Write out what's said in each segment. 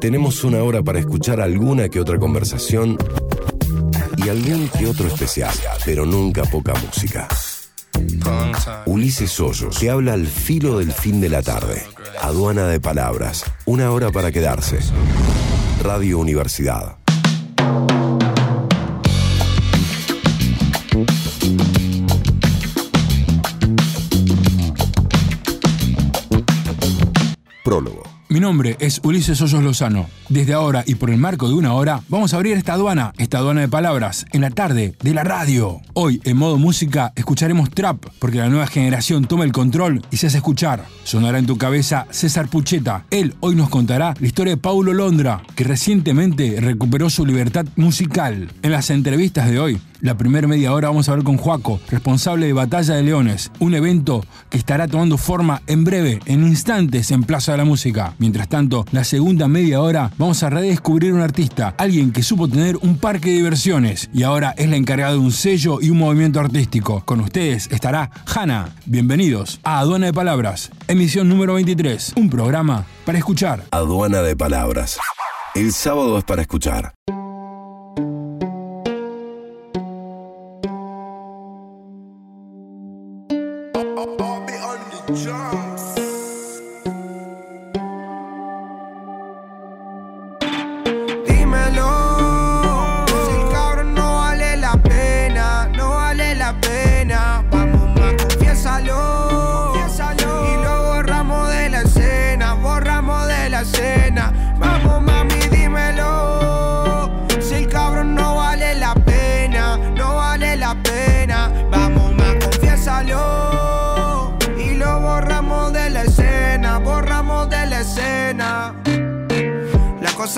Tenemos una hora para escuchar alguna que otra conversación y algún que otro especial, pero nunca poca música. Ulises Hoyos, que habla al filo del fin de la tarde. Aduana de palabras. Una hora para quedarse. Radio Universidad. Prólogo. Mi nombre es Ulises Hoyos Lozano. Desde ahora y por el marco de una hora, vamos a abrir esta aduana, esta aduana de palabras, en la tarde de la radio. Hoy, en modo música, escucharemos trap, porque la nueva generación toma el control y se hace escuchar. Sonará en tu cabeza César Pucheta. Él hoy nos contará la historia de Paulo Londra, que recientemente recuperó su libertad musical. En las entrevistas de hoy, la primera media hora vamos a hablar con Juaco, responsable de Batalla de Leones, un evento que estará tomando forma en breve, en instantes, en Plaza de la Música. Mientras tanto, la segunda media hora vamos a redescubrir un artista, alguien que supo tener un parque de diversiones y ahora es la encargada de un sello y un movimiento artístico. Con ustedes estará Hanna. Bienvenidos a Aduana de Palabras, emisión número 23, un programa para escuchar. Aduana de palabras. El sábado es para escuchar.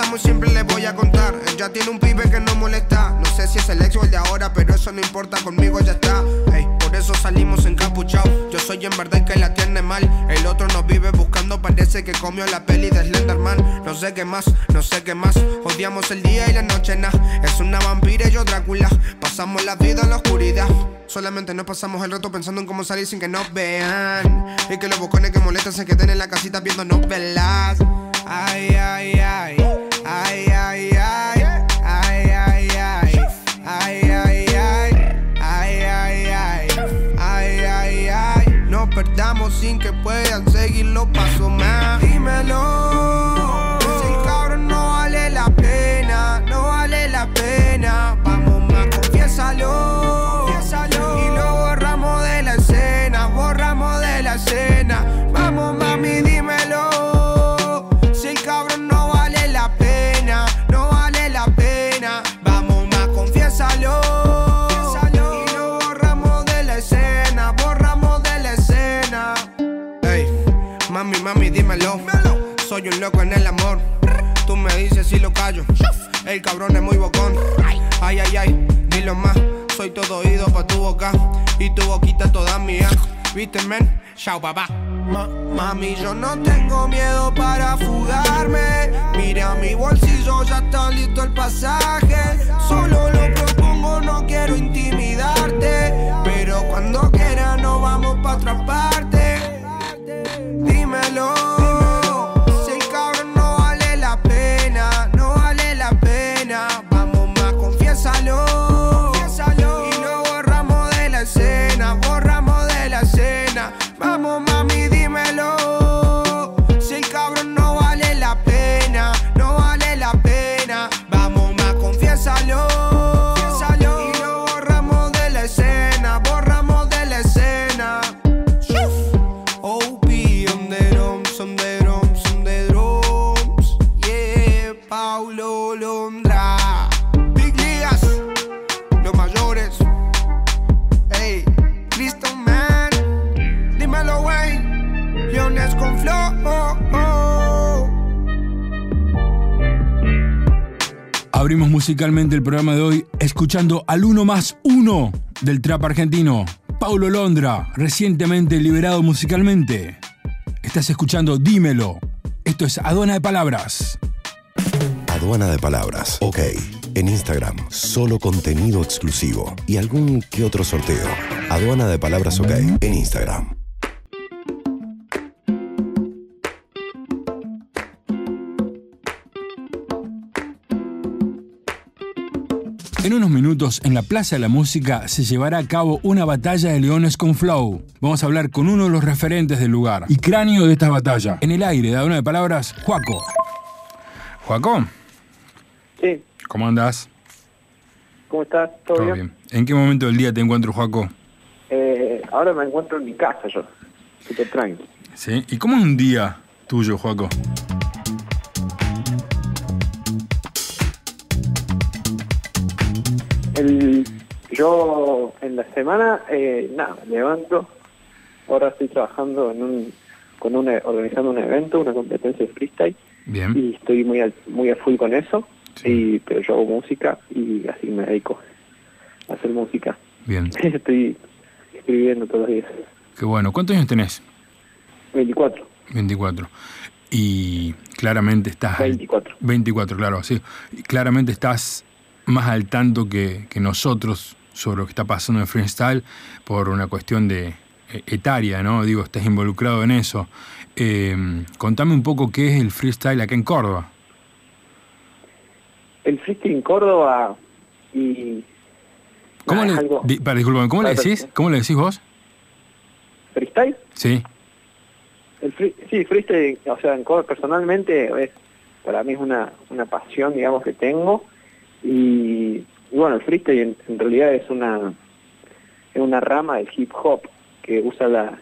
Muy simple les voy a contar. Él ya tiene un pibe que no molesta. No sé si es el ex o el de ahora, pero eso no importa, conmigo ya está. Ey, por eso salimos encapuchados. Yo soy en verdad el que la tiene mal. El otro nos vive buscando, parece que comió la peli de Slenderman. No sé qué más, no sé qué más. Odiamos el día y la noche, nah. Es una vampira y yo Drácula. Pasamos la vida en la oscuridad. Solamente nos pasamos el rato pensando en cómo salir sin que nos vean. Y que los bocones que molestan se queden en la casita viendo novelas. Ay, ay, ay. Ay, ay, ay. Ay, ay, ay. Ay, ay, ay. Ay, ay, ay. Ay, ay, ay. No perdamos sin que puedan seguir los pasos más. Dímelo. El cabrón es muy bocón. Ay, ay, ay, dilo más. Soy todo oído pa' tu boca. Y tu boquita toda mía. ¿Viste, men? Chao, papá. Ma- mami, yo no tengo miedo para fugarme. Mira mi bolsillo, ya está listo el pasaje. Solo lo propongo, no quiero intimidarte. Pero cuando musicalmente el programa de hoy escuchando al uno más uno del trap argentino, Paulo Londra, recientemente liberado musicalmente. Estás escuchando Dímelo. Esto es Aduana de Palabras. Aduana de palabras. Ok. En Instagram, solo contenido exclusivo y algún que otro sorteo. Aduana de palabras OK en Instagram. En unos minutos, en la Plaza de la Música, se llevará a cabo una batalla de leones con Flow. Vamos a hablar con uno de los referentes del lugar y cráneo de esta batalla. En el aire, da una de palabras, Juaco. Juaco, Sí, ¿cómo andás? ¿cómo estás? ¿Todo, bien? ¿En qué momento del día te encuentro, Juaco? Eh, ahora me encuentro en mi casa yo, súper tranquilo. ¿Sí? ¿Y cómo es un día tuyo, Juaco? El, yo en la semana, eh, nada, levanto, ahora estoy trabajando en un, con un, organizando un evento, una competencia de freestyle, Bien. y estoy muy al, muy a full con eso, Sí. y, pero yo hago música y así me dedico a hacer música. Bien. estoy escribiendo todos los días. Qué bueno. ¿Cuántos años tenés? 24, 24. Y claramente estás... al- 24. 24, claro, sí. Y claramente estás más al tanto que, que nosotros sobre lo que está pasando en freestyle por una cuestión de eh, etaria, ¿no? Digo, estás involucrado en eso. Eh, contame un poco qué es el freestyle acá en Córdoba. El freestyle en Córdoba y... ¿Cómo le, es algo- di- para, disculpame, ¿cómo le Para- decís? ¿Cómo le decís vos? ¿Freestyle? Sí, El free- sí, freestyle, o sea, en Córdoba personalmente es, para mí es una, una pasión, digamos, que tengo. Y, bueno, el freestyle en, realidad es una, es una rama del hip hop que usa la,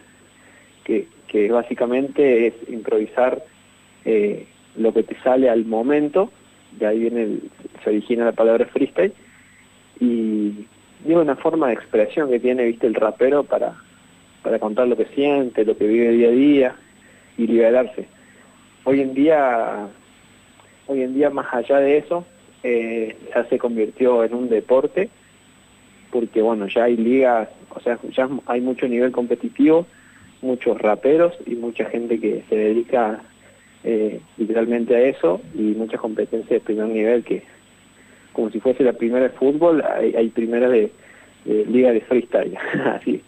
que, que básicamente es improvisar eh, lo que te sale al momento, de ahí viene se origina la palabra freestyle, y y es una forma de expresión que tiene, viste, el rapero para, para contar lo que siente, lo que vive día a día y liberarse. Hoy en día, hoy en día más allá de eso, eh, ya se convirtió en un deporte, porque bueno, ya hay ligas, o sea, ya hay mucho nivel competitivo, muchos raperos y mucha gente que se dedica eh, literalmente a eso y muchas competencias de primer nivel que como si fuese la primera de fútbol, hay, hay primera de, de liga de freestyle, así.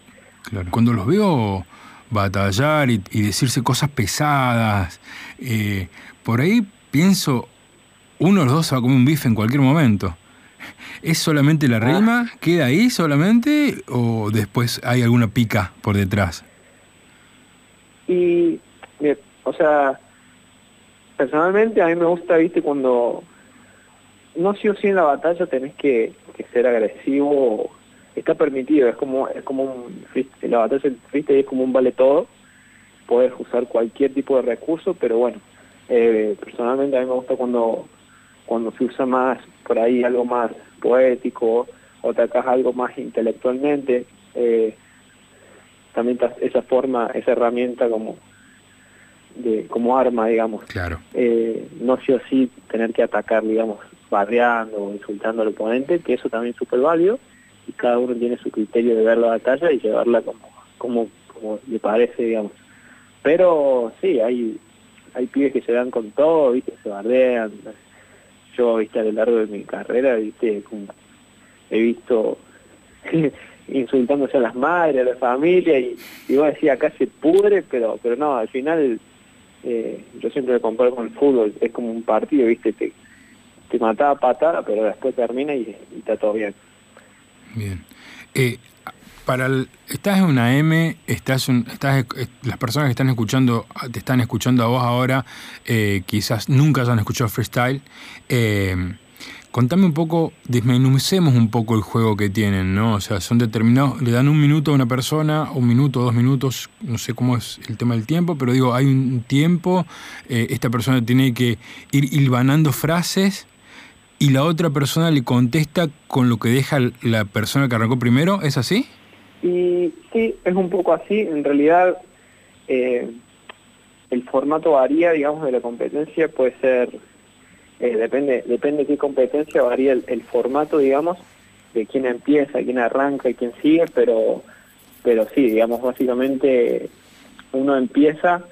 claro. Cuando los veo batallar y, decirse cosas pesadas, eh, por ahí pienso, uno de los dos se va a comer un bife en cualquier momento. ¿Es solamente la rima? ¿Queda ahí solamente? ¿O después hay alguna pica por detrás? Y, mira, o sea, personalmente a mí me gusta, viste, cuando no sí o sí en la batalla tenés que, que ser agresivo, está permitido, es como es como un freest- la batalla del freestyle es como un vale todo, puedes usar cualquier tipo de recurso, pero bueno, eh, personalmente a mí me gusta cuando cuando se usa más por ahí algo más poético o atacas algo más intelectualmente, eh, también ta- esa forma, esa herramienta como de como arma, digamos. Claro. Eh, no sí o sí tener que atacar, digamos, bardeando o insultando al oponente, que eso también es súper válido, y cada uno tiene su criterio de ver la batalla y llevarla como, como, como le parece, digamos. Pero sí, hay, hay pibes que se dan con todo, viste, se bardean. Yo, viste, a lo largo de mi carrera, he visto insultándose a las madres, a la familia, y, y vos decís, acá se pudre, pero, pero no, al final eh, yo siempre lo comparo con el fútbol, es como un partido, viste, te, te mataba patada, pero después termina y, y está todo bien. Bien. Eh, para el- estás en una M, estás, un- estás las personas que están escuchando, te están escuchando a vos ahora, eh, quizás nunca hayan escuchado freestyle. Eh, contame un poco, desmenucemos un poco el juego que tienen, ¿no? O sea, son determinados, le dan un minuto a una persona, un minuto, dos minutos, no sé cómo es el tema del tiempo, pero digo, hay un tiempo, eh, esta persona tiene que ir hilvanando frases y la otra persona le contesta con lo que deja la persona que arrancó primero, ¿es así? Y sí, es un poco así. En realidad, eh, el formato varía, digamos, de la competencia. Puede ser, eh, depende depende de qué competencia, varía el, formato, digamos, de quién empieza, quién arranca y quién sigue, pero, pero sí, digamos, básicamente uno empieza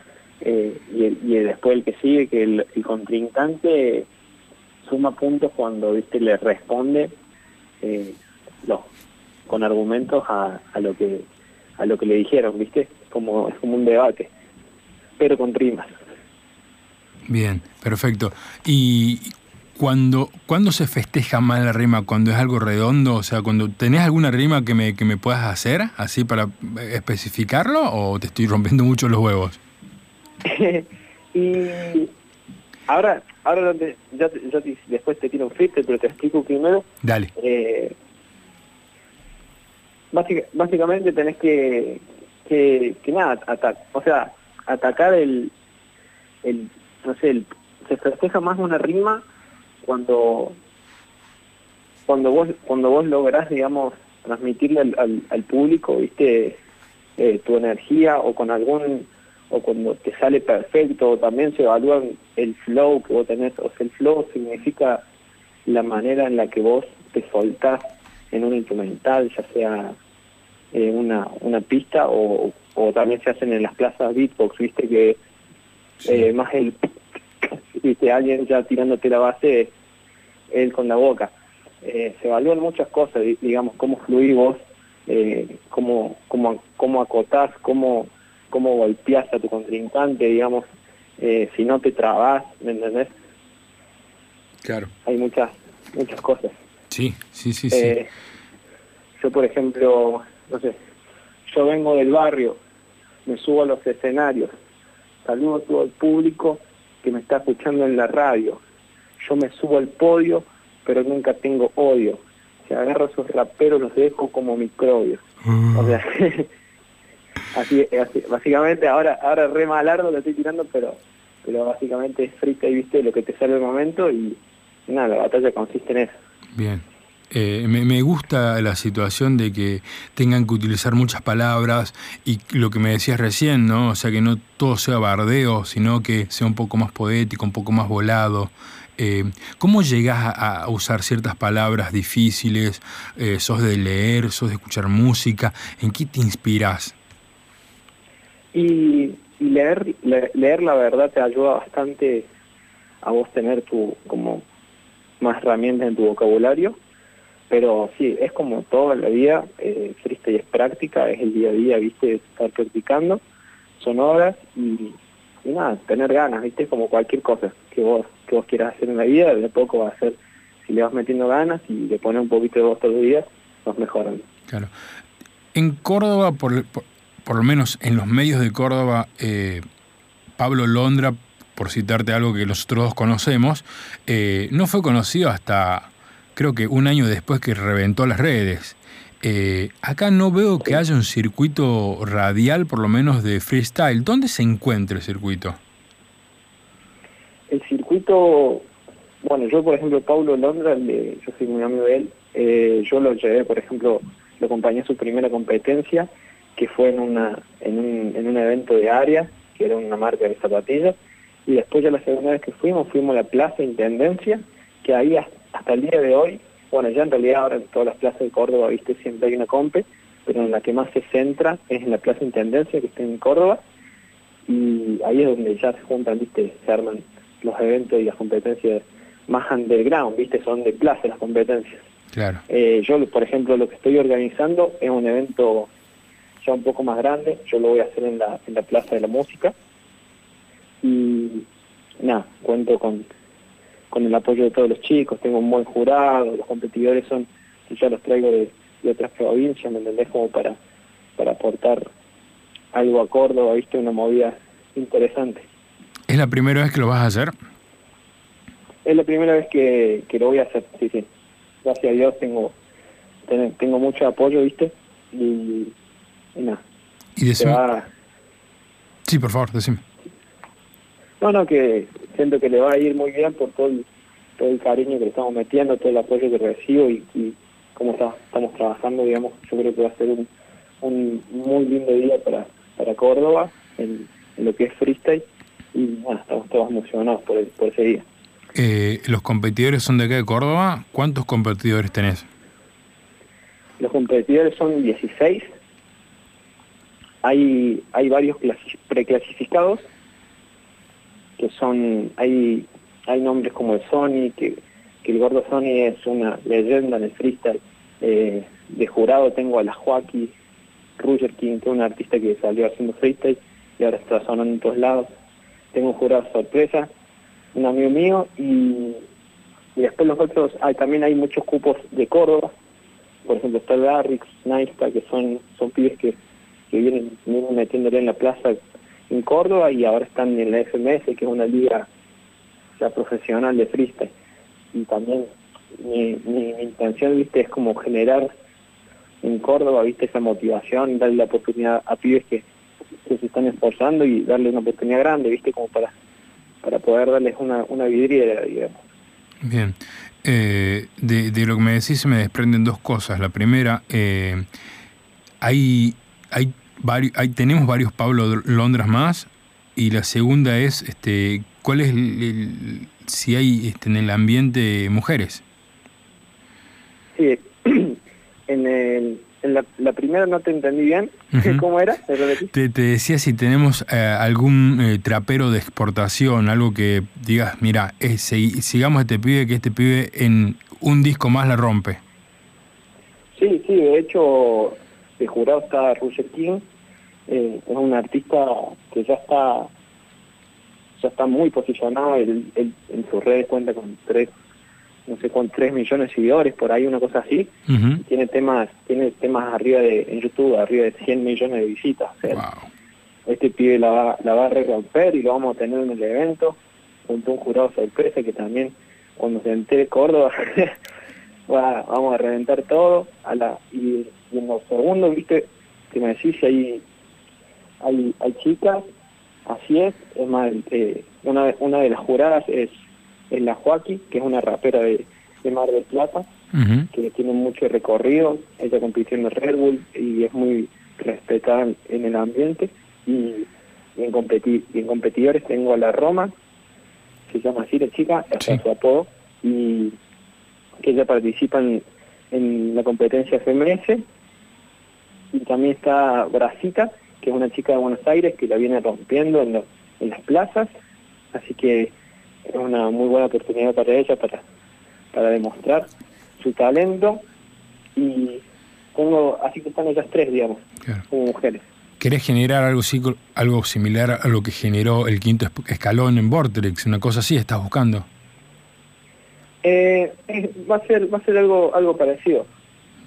eh, y, después el que sigue, que el, el contrincante suma puntos cuando, viste, le responde los con argumentos a, a lo que a lo que le dijeron, ¿viste? Como es como un debate, pero con rimas. Bien, perfecto. ¿Y Cuando, ¿Cuándo se festeja más la rima? ¿Cuando es algo redondo? O sea, cuando tenés alguna rima que me, que me puedas hacer, así para especificarlo, o te estoy rompiendo mucho los huevos? y ahora, ahora ya, ya después te tiro un freestyle, pero te explico primero. Dale. Eh, básicamente tenés que, que, nada, o sea, atacar el, el, no sé, se festeja más una rima cuando cuando vos cuando vos lográs digamos transmitirle al, al, público viste eh, tu energía o con algún o cuando te sale perfecto también se evalúa el flow que vos tenés o sea el flow significa la manera en la que vos te soltás en un instrumental ya sea eh, una una pista o, o también se hacen en las plazas beatbox viste que eh, más el viste alguien ya tirándote la base él con la boca. Eh, se evalúan muchas cosas, digamos, cómo fluís vos, eh, cómo, cómo, cómo acotás, cómo, cómo golpeás a tu contrincante, digamos, eh, si no te trabas, ¿me entendés? Claro. Hay muchas, muchas cosas. Sí, sí, sí, sí. Eh, yo, por ejemplo, no sé, yo vengo del barrio, me subo a los escenarios, saludo a todo el público que me está escuchando en la radio, yo me subo al podio, pero nunca tengo odio. Si agarro a esos raperos, los dejo como microbios. O sea, así, así, básicamente, ahora ahora re malardo lo estoy tirando, pero pero básicamente es frita y viste lo que te sale el momento y nada, la batalla consiste en eso. Bien. Eh, me, gusta la situación de que tengan que utilizar muchas palabras y lo que me decías recién, ¿no? O sea, que no todo sea bardeo, sino que sea un poco más poético, un poco más volado. Eh, ¿Cómo llegas a, usar ciertas palabras difíciles? Eh, ¿Sos de leer? ¿Sos de escuchar música? ¿En qué te inspiras? Y, leer, leer la verdad te ayuda bastante a vos tener tu como más herramientas en tu vocabulario, pero sí, es como todo en la vida, eh, y es práctica, es el día a día, viste, estar practicando, son horas y nada, tener ganas, ¿viste? Como cualquier cosa que vos, que vos quieras hacer en la vida, de poco va a ser, si le vas metiendo ganas y le pones un poquito de vos todos los días, vas mejorando. Claro. En Córdoba, por, por, lo menos en los medios de Córdoba, eh, Pablo Londra, por citarte algo que nosotros dos conocemos, eh, no fue conocido hasta creo que un año después que reventó las redes. Eh, acá no veo que haya un circuito radial, por lo menos de freestyle. ¿Dónde se encuentra el circuito? El circuito, bueno, yo por ejemplo, Paulo Londra, yo soy muy amigo de él, eh, yo lo llevé, por ejemplo, lo acompañé a su primera competencia, que fue en, una, en, un, en un evento de área, que era una marca de zapatillas, y después ya la segunda vez que fuimos, fuimos a la Plaza Intendencia, que ahí hasta el día de hoy bueno, ya en realidad ahora en todas las plazas de Córdoba, viste, siempre hay una compe, pero en la que más se centra es en la Plaza Intendencia, que está en Córdoba, y ahí es donde ya se juntan, viste, se arman los eventos y las competencias más underground, viste, son de plaza las competencias. Claro. Eh, yo, por ejemplo, lo que estoy organizando es un evento ya un poco más grande, yo lo voy a hacer en la, en la Plaza de la Música, y nada, cuento con con el apoyo de todos los chicos, tengo un buen jurado, los competidores son, ya los traigo de, otras provincias, ¿me entendés? Como para, para aportar algo a Córdoba, viste, una movida interesante. ¿Es la primera vez que lo vas a hacer? Es la primera vez que, lo voy a hacer, sí, sí. Gracias a Dios tengo, tengo mucho apoyo, viste, y, nada. Y Sí, por favor, decime. No, no, que siento que le va a ir muy bien por todo el, todo el cariño que le estamos metiendo, todo el apoyo que recibo y, y cómo está, estamos trabajando, digamos, yo creo que va a ser un, un muy lindo día para, para Córdoba en, lo que es freestyle y bueno, estamos todos emocionados por, por ese día. Eh, ¿Los competidores son de acá de Córdoba? ¿Cuántos competidores tenés? Los competidores son 16. Hay, hay varios preclasificados que son, hay, hay nombres como el Sony, que, que el gordo Sony es una leyenda en el freestyle. Eh, de jurado tengo a la Joaquín Roger King, que es un artista que salió haciendo freestyle y ahora está sonando en todos lados. Tengo un jurado sorpresa, un amigo mío y y después los otros, hay, también hay muchos cupos de Córdoba, por ejemplo está el Garrix, Naista, que son, son pibes que, que vienen, vienen metiéndole en la plaza en Córdoba y ahora están en la FMS, que es una liga ya profesional de freestyle. Y también mi, mi, intención, viste, es como generar en Córdoba, viste, esa motivación, darle la oportunidad a pibes que, que se están esforzando y darle una oportunidad grande, viste, como para, para poder darles una, una vidriera, digamos. Bien. Eh, de, de, lo que me decís se me desprenden dos cosas. La primera, eh, hay, hay, varios, hay tenemos varios Pablo Londras más y la segunda es este, cuál es el, si hay este, en el ambiente mujeres. Sí, en, el, en la, primera no te entendí bien. ¿Cómo era? Te, te, decía si tenemos eh, algún eh, trapero de exportación, algo que digas, mira, eh, sigamos a este pibe, que este pibe en un disco más la rompe. Sí, sí, de hecho, de jurado está Roger King, es un artista que ya está ya está muy posicionado, él, en sus redes cuenta con tres no sé con 3 millones de seguidores, por ahí una cosa así, tiene temas tiene temas arriba de en YouTube, arriba de 100 millones de visitas. Este pibe la va, la va a romper y lo vamos a tener en el evento, junto a un jurado sorpresa que también cuando se entere Córdoba va, vamos a reventar todo. A la, y, en los segundos, viste, que me decís si hay, hay, hay chicas, así es, es más, eh, una, una de las juradas es en la Joaquín, que es una rapera de, Mar del Plata, que tiene mucho recorrido, ella compitió en el Red Bull y es muy respetada en el ambiente. Y, en, en competidores tengo a la Roma, se llama así la chica, es su apodo, y que ella participa en, la competencia FMS. Y también está Brasita, que es una chica de Buenos Aires que la viene rompiendo en, en las plazas. Así que es una muy buena oportunidad para ella para, para demostrar su talento y tengo, así que están ellas tres, digamos, como mujeres. ¿Querés generar algo, algo similar a lo que generó el quinto escalón en Vortex? ¿Una cosa así estás buscando? Eh, va a ser va a ser algo algo parecido.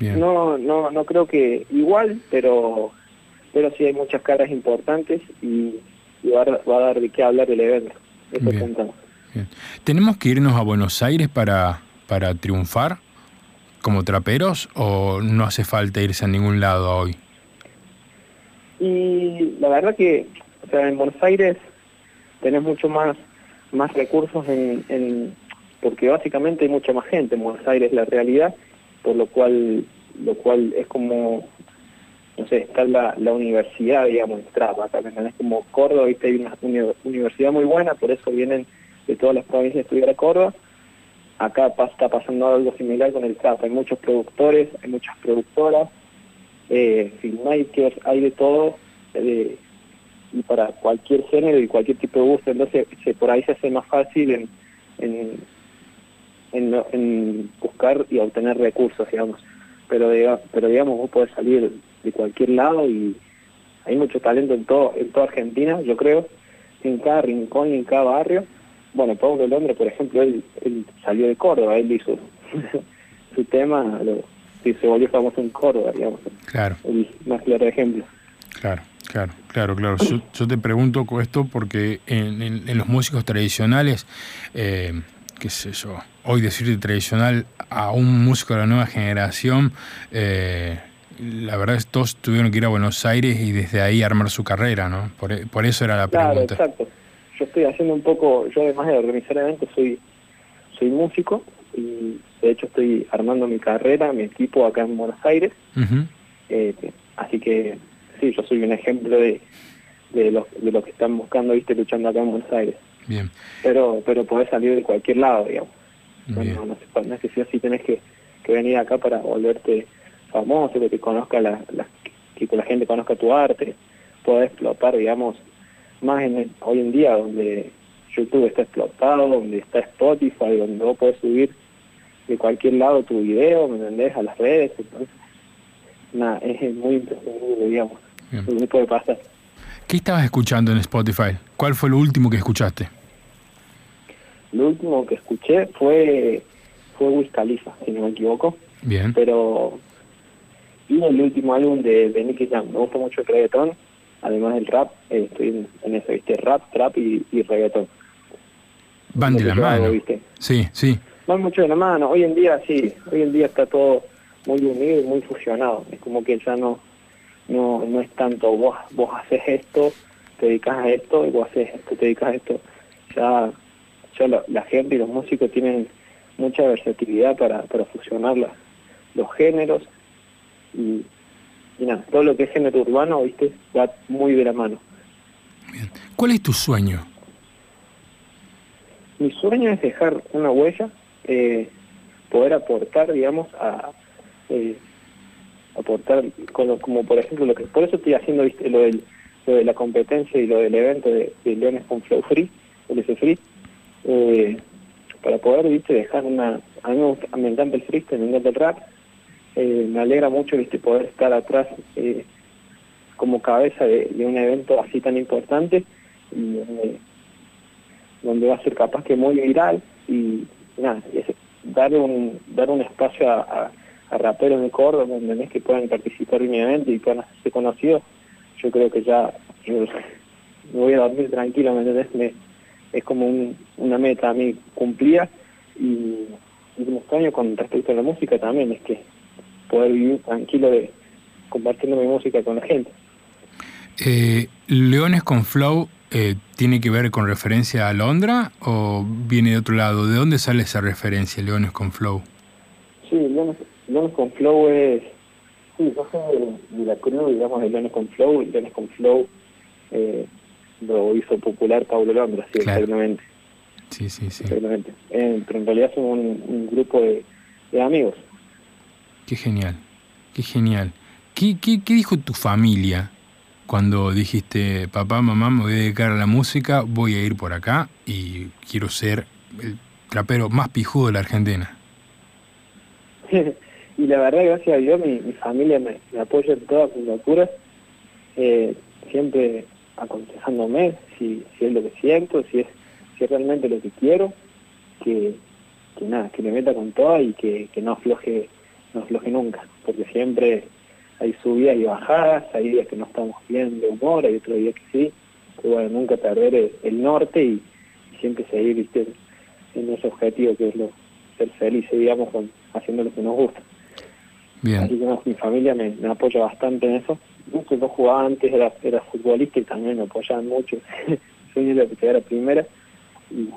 No no no creo que igual, pero pero sí hay muchas caras importantes y, va, a, dar de qué hablar el evento. Eso ¿Tenemos que irnos a Buenos Aires para, para triunfar como traperos o no hace falta irse a ningún lado hoy? Y la verdad que o sea, en Buenos Aires tenés mucho más, más recursos en, porque básicamente hay mucha más gente en Buenos Aires la realidad, por lo cual lo cual es como no sé, está la, la universidad, digamos, en Trapa, también es como Córdoba, ¿viste? hay una universidad muy buena, por eso vienen de todas las provincias de estudiar a Córdoba. Acá está pasando algo similar con el trap. Hay muchos productores, hay muchas productoras, eh, filmmakers, hay de todo, y para cualquier género y cualquier tipo de gusto. Entonces, por ahí se hace más fácil en, en, buscar y obtener recursos, digamos. Pero, pero digamos, vos podés salir de cualquier lado y hay mucho talento en todo en toda Argentina, yo creo, en cada rincón y en cada barrio bueno, Pablo Londres, por ejemplo, él, salió de Córdoba, él hizo su tema, lo, y se volvió famoso en Córdoba, digamos. Claro. El más claro ejemplo. Claro, claro, claro, claro. Yo, te pregunto esto porque en, los músicos tradicionales, eh, qué sé yo, hoy decirte tradicional a un músico de la nueva generación, eh, la verdad es que todos tuvieron que ir a Buenos Aires y desde ahí armar su carrera, ¿no? Por, por eso era la pregunta. Exacto yo estoy haciendo un poco, yo además de organizar eventos soy, soy músico y de hecho estoy armando mi carrera, mi equipo acá en Buenos Aires. Eh, así que sí, yo soy un ejemplo de, de, lo, de lo que están buscando, viste, luchando acá en Buenos Aires. Bien. Pero, pero podés salir de cualquier lado, digamos. No, no, no, sé si tenés que, que venir acá para volverte famoso, que te conozca la, la, que la gente conozca tu arte, podés explotar, digamos, más en hoy en día donde YouTube está explotado, donde está Spotify, donde vos podés subir de cualquier lado tu video, ¿me entendés? A las redes, entonces, nada, es muy impresionante, digamos, lo que puede pasar. ¿Qué estabas escuchando en Spotify? ¿Cuál fue lo último que escuchaste? Lo último que escuché fue fue Wiz Khalifa, si no me equivoco. Bien. Pero y el último álbum de, de Nicky Jam, me gusta mucho el reggaetón, además del rap, eh, estoy en, en eso, ¿viste? Rap, trap y, y reggaetón. Van de la hago, mano. ¿viste? Sí, sí. Van mucho de la mano, hoy en día sí, hoy en día está todo muy unido y muy fusionado, es como que ya no no no es tanto vos vos haces esto, te dedicas a esto y vos haces esto, te dedicas a esto, ya, ya la, la gente y los músicos tienen mucha versatilidad para, para fusionar la- los géneros y, y nada, todo lo que es género urbano, viste, va muy de la mano. ¿Cuál es tu sueño? Mi sueño es dejar una huella, eh, poder aportar, digamos, a eh, aportar, con lo- como por ejemplo, lo que por eso estoy haciendo ¿viste? Lo, del, lo de la competencia y lo del evento de, de Leones con Flow Free, LS Free, eh, para poder ¿viste? dejar una... A mí me, gusta- me encanta el freestyle, me encanta el rap, eh, me alegra mucho ¿viste? poder estar atrás eh, como cabeza de, un evento así tan importante y donde va a ser capaz que muy viral y nada, dar un espacio a, a, a raperos de Córdoba donde es que puedan participar en mi evento y puedan hacerse conocidos, yo creo que ya me voy a dormir tranquilo, ¿me? Me- es como un- una meta a mí cumplida y, y mi sueño con respecto a la música también es que poder vivir tranquilo de compartiendo mi música con la gente. Eh, ¿Leones con Flow eh, tiene que ver con referencia a Londra o viene de otro lado? ¿De dónde sale esa referencia, Leones con Flow? Sí, Leones, Leones con Flow es... Sí, yo soy de, de la cruz, digamos, de Leones con Flow. y Leones con Flow eh, lo hizo popular Pablo Londra, sí, Claro. exactamente. Sí, sí, sí. exactamente. Eh, pero en realidad somos un, un grupo de, de amigos. Qué genial, qué genial. ¿Qué, qué, qué dijo tu familia cuando dijiste, papá, mamá, me voy a dedicar a la música, voy a ir por acá y quiero ser el trapero más pijudo de la Argentina? y la verdad, gracias a Dios, mi, mi familia me, me apoya en todas mis locuras, eh, siempre aconsejándome si, si es lo que siento, si es, si es realmente lo que quiero, que, que nada, que le meta con toda y que, que no afloje, no afloje nunca, porque siempre hay subidas y bajadas, hay días que no estamos bien de humor, hay otros días que sí, pero bueno, nunca perder el, el norte y, y siempre seguir ¿viste? en ese objetivo que es lo ser felices, digamos, con, haciendo lo que nos gusta. Así Bien, que no, mi familia me, me apoya bastante en eso. No jugaba antes, era, era futbolista y también me apoyaban mucho. Soy de que era primera. Y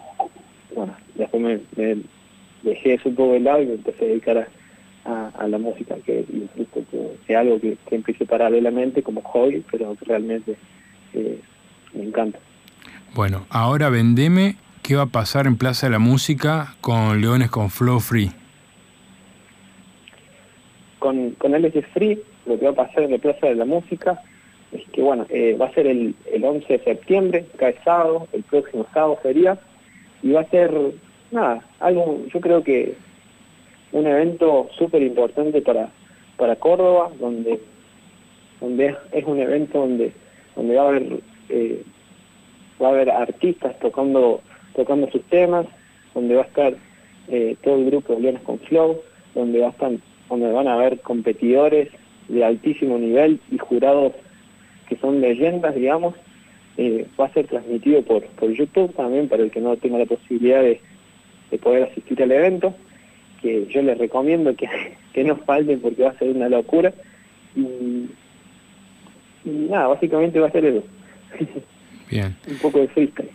bueno, después me, me dejé eso un poco de lado y me empecé a dedicar a, a, a la música, que insisto, que es algo que, que empecé paralelamente como hobby, pero que realmente eh, me encanta. bueno, ahora vendeme qué va a pasar en Plaza de la Música con Leones con Flow Free. con, con LS Free, lo que va a pasar en la Plaza de la Música es que, bueno, eh, va a ser el, el 11 de septiembre, cada sábado, el próximo sábado sería, y va a ser, nada, algo, yo creo que un evento súper importante para, para Córdoba, donde, donde es, un evento donde, donde va a haber, eh, va a haber artistas tocando, tocando sus temas, donde va a estar eh, todo el grupo de Leones con Flow, donde va a estar donde van a haber competidores de altísimo nivel y jurados que son leyendas, digamos, eh, va a ser transmitido por, por YouTube también para el que no tenga la posibilidad de, de poder asistir al evento, que yo les recomiendo que, que no falten porque va a ser una locura. Y, y nada, básicamente va a ser eso, Bien. un poco de freestyle.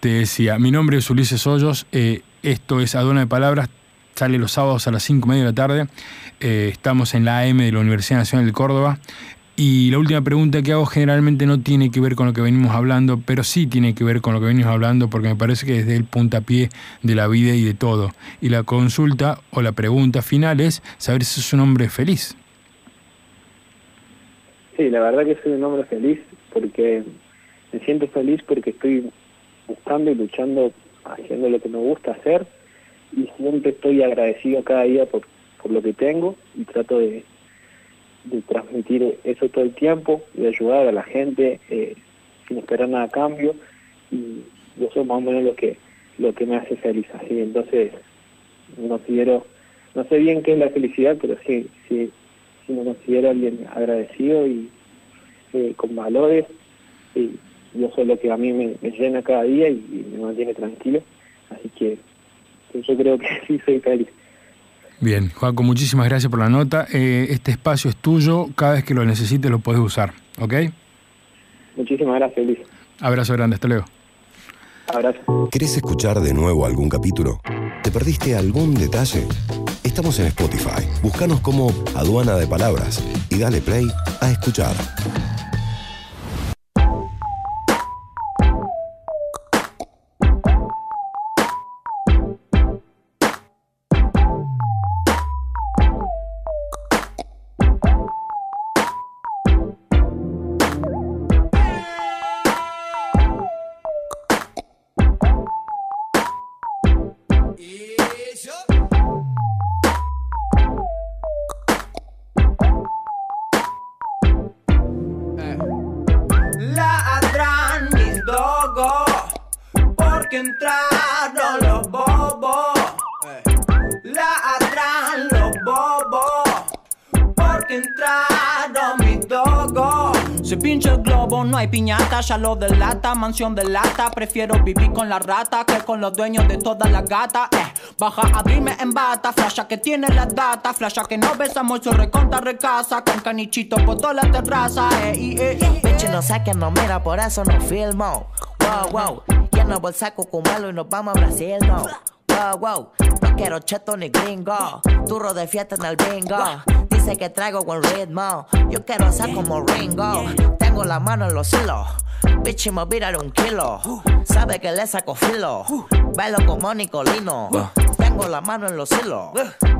Te decía, mi nombre es Ulises Hoyos, eh, esto es Aduana de Palabras, sale los sábados a las 5 y media de la tarde, eh, estamos en la AM de la Universidad Nacional de Córdoba y la última pregunta que hago generalmente no tiene que ver con lo que venimos hablando, pero sí tiene que ver con lo que venimos hablando porque me parece que es el puntapié de la vida y de todo. Y la consulta o la pregunta final es saber si es un hombre feliz. Sí, la verdad que soy un hombre feliz porque me siento feliz porque estoy buscando y luchando, haciendo lo que me gusta hacer y siempre estoy agradecido cada día por, por lo que tengo y trato de, de transmitir eso todo el tiempo y de ayudar a la gente eh, sin esperar nada a cambio y eso es más o menos lo que lo que me hace feliz así entonces me considero, no sé bien qué es la felicidad, pero sí, sí, sí me considero alguien agradecido y eh, con valores. Y yo soy lo que a mí me, llena cada día y, me mantiene tranquilo. Así que yo creo que sí soy feliz. Bien, Juanco, muchísimas gracias por la nota. Eh, este espacio es tuyo, cada vez que lo necesites lo puedes usar, ¿ok? Muchísimas gracias, Luis. Abrazo grande, hasta luego. Abrazo. ¿Querés escuchar de nuevo algún capítulo? ¿Te perdiste algún detalle? Estamos en Spotify. Búscanos como Aduana de Palabras y dale play a escuchar. Lo delata, mansión de lata. Prefiero vivir con la rata que con los dueños de todas las gatas. Eh, baja a abrirme en bata, flasha que tiene la data, flasha que no besamos su reconta recasa. Con canichito por toda la terraza. Eh, eh, eh, no sé que no mira, por eso no filmo. Wow, wow. Ya no voy saco con malo y nos vamos a Brasil. Wow, wow. No quiero cheto ni gringo. Turro de fiesta en el bingo. Dice que traigo buen ritmo. Yo quiero ser como Ringo. Tengo la mano en los hilos. Bitch, me virar un kilo. Sabe que le saco filo. Bailo como Nicolino. Tengo la mano en los hilos.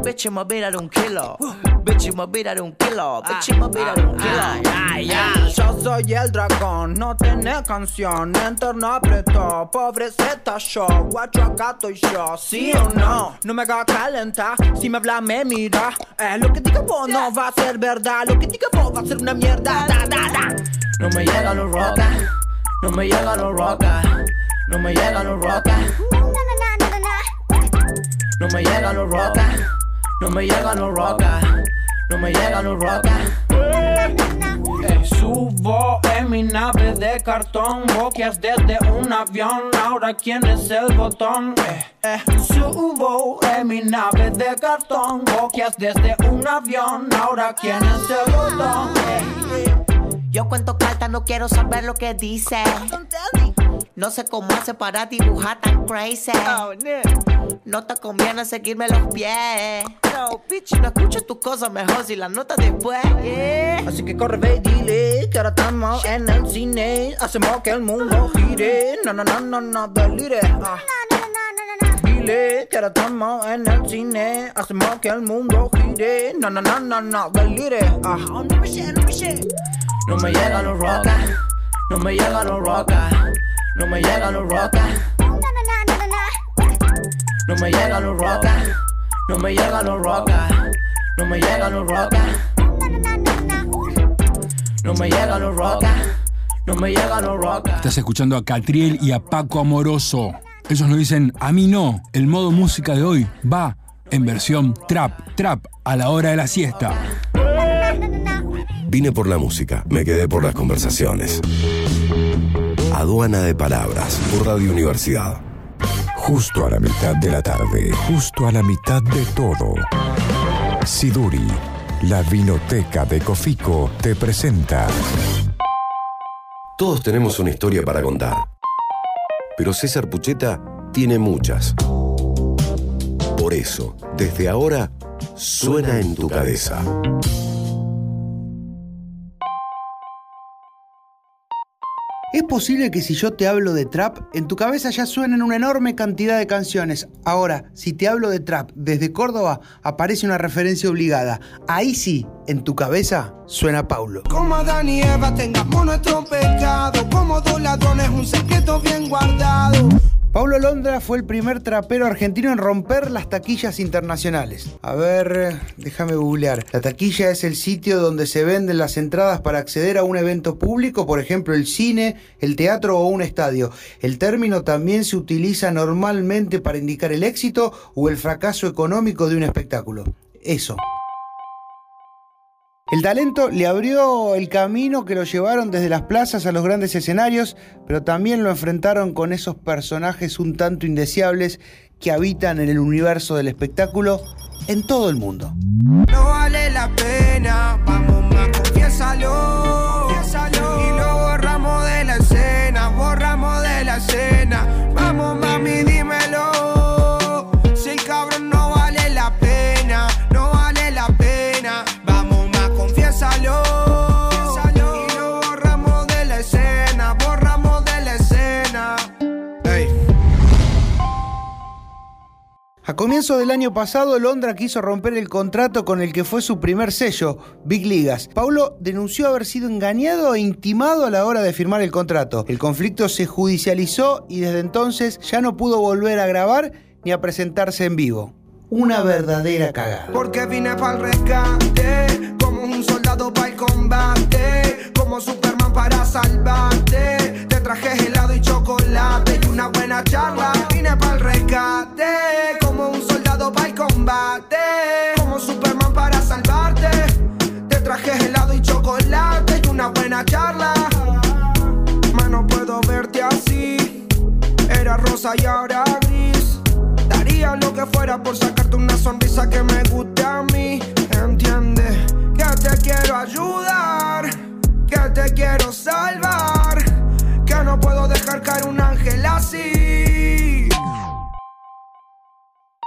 Bitch, un kilo. Bitch, me virar un kilo. Bitch, me virar un kilo. Yo soy el dragón, no tiene canción. Interno apretó, pobre Z show. Guacho acá estoy yo, sí o no. No me haga calentar, si me habla me mira. Eh, lo que diga vos no va a ser verdad. Lo que diga vos va a ser una mierda. Da, da, da. No me llega los rocas, no me llega los rocas, no me llega los rocas. No me llega los rocas, no me llega los rocas, no me llega los rocas. subo en mi nave de cartón, boquias desde un avión. Ahora quién es el botón. Eh, eh. Subo en mi nave de cartón, boquias desde un avión. Ahora quién es el botón. Eh, yo cuento cartas, no quiero saber lo que dice. No sé cómo hace para dibujar tan crazy. Oh, no te conviene seguirme los pies. No, bitch. No escuches tus cosas mejor si las notas después. Así que corre, ve y dile que ahora estamos en el cine. Hacemos que el mundo gire. No, no, no, no, no, delire. Ah. Dile que ahora estamos en el cine. Hacemos que el mundo gire. No, no, no, no, no, delire. Ah. no no me llegan los rocas, no me llegan los rocas, no me llegan los rocas. No me llegan los rocas, no me llegan los rocas, no me llegan los rocas. No me llegan los rocas, no me llegan los rocas. Estás escuchando a Catriel y a Paco Amoroso. Ellos nos dicen, a mí no, el modo música de hoy va en versión trap, trap a la hora de la siesta. Vine por la música, me quedé por las conversaciones. Aduana de Palabras, por Radio Universidad. Justo a la mitad de la tarde, justo a la mitad de todo. Siduri, la vinoteca de Cofico, te presenta. Todos tenemos una historia para contar. Pero César Pucheta tiene muchas. Por eso, desde ahora, suena en tu cabeza. Posible que si yo te hablo de trap, en tu cabeza ya suenen una enorme cantidad de canciones. Ahora, si te hablo de trap desde Córdoba, aparece una referencia obligada. Ahí sí, en tu cabeza suena Paulo. Como y Eva tengamos nuestro como dos ladrones un secreto bien guardado. Paulo Londra fue el primer trapero argentino en romper las taquillas internacionales. A ver, déjame googlear. La taquilla es el sitio donde se venden las entradas para acceder a un evento público, por ejemplo el cine, el teatro o un estadio. El término también se utiliza normalmente para indicar el éxito o el fracaso económico de un espectáculo. Eso. El talento le abrió el camino que lo llevaron desde las plazas a los grandes escenarios, pero también lo enfrentaron con esos personajes un tanto indeseables que habitan en el universo del espectáculo en todo el mundo. No vale la pena, vamos más, confiésalo. A comienzo del año pasado, Londra quiso romper el contrato con el que fue su primer sello, Big Ligas. Paulo denunció haber sido engañado e intimado a la hora de firmar el contrato. El conflicto se judicializó y desde entonces ya no pudo volver a grabar ni a presentarse en vivo. Una verdadera cagada. Porque vine para el rescate, como un soldado para el combate, como Superman para salvarte. Te traje helado y chocolate y una buena charla. Vine para el rescate, como Superman para salvarte. Te traje helado y chocolate y una buena charla. Más no puedo verte así, era rosa y ahora gris. Daría lo que fuera por sacarte una sonrisa que me guste a mí. Entiende que te quiero ayudar, que te quiero salvar, que no puedo dejar caer un ángel así.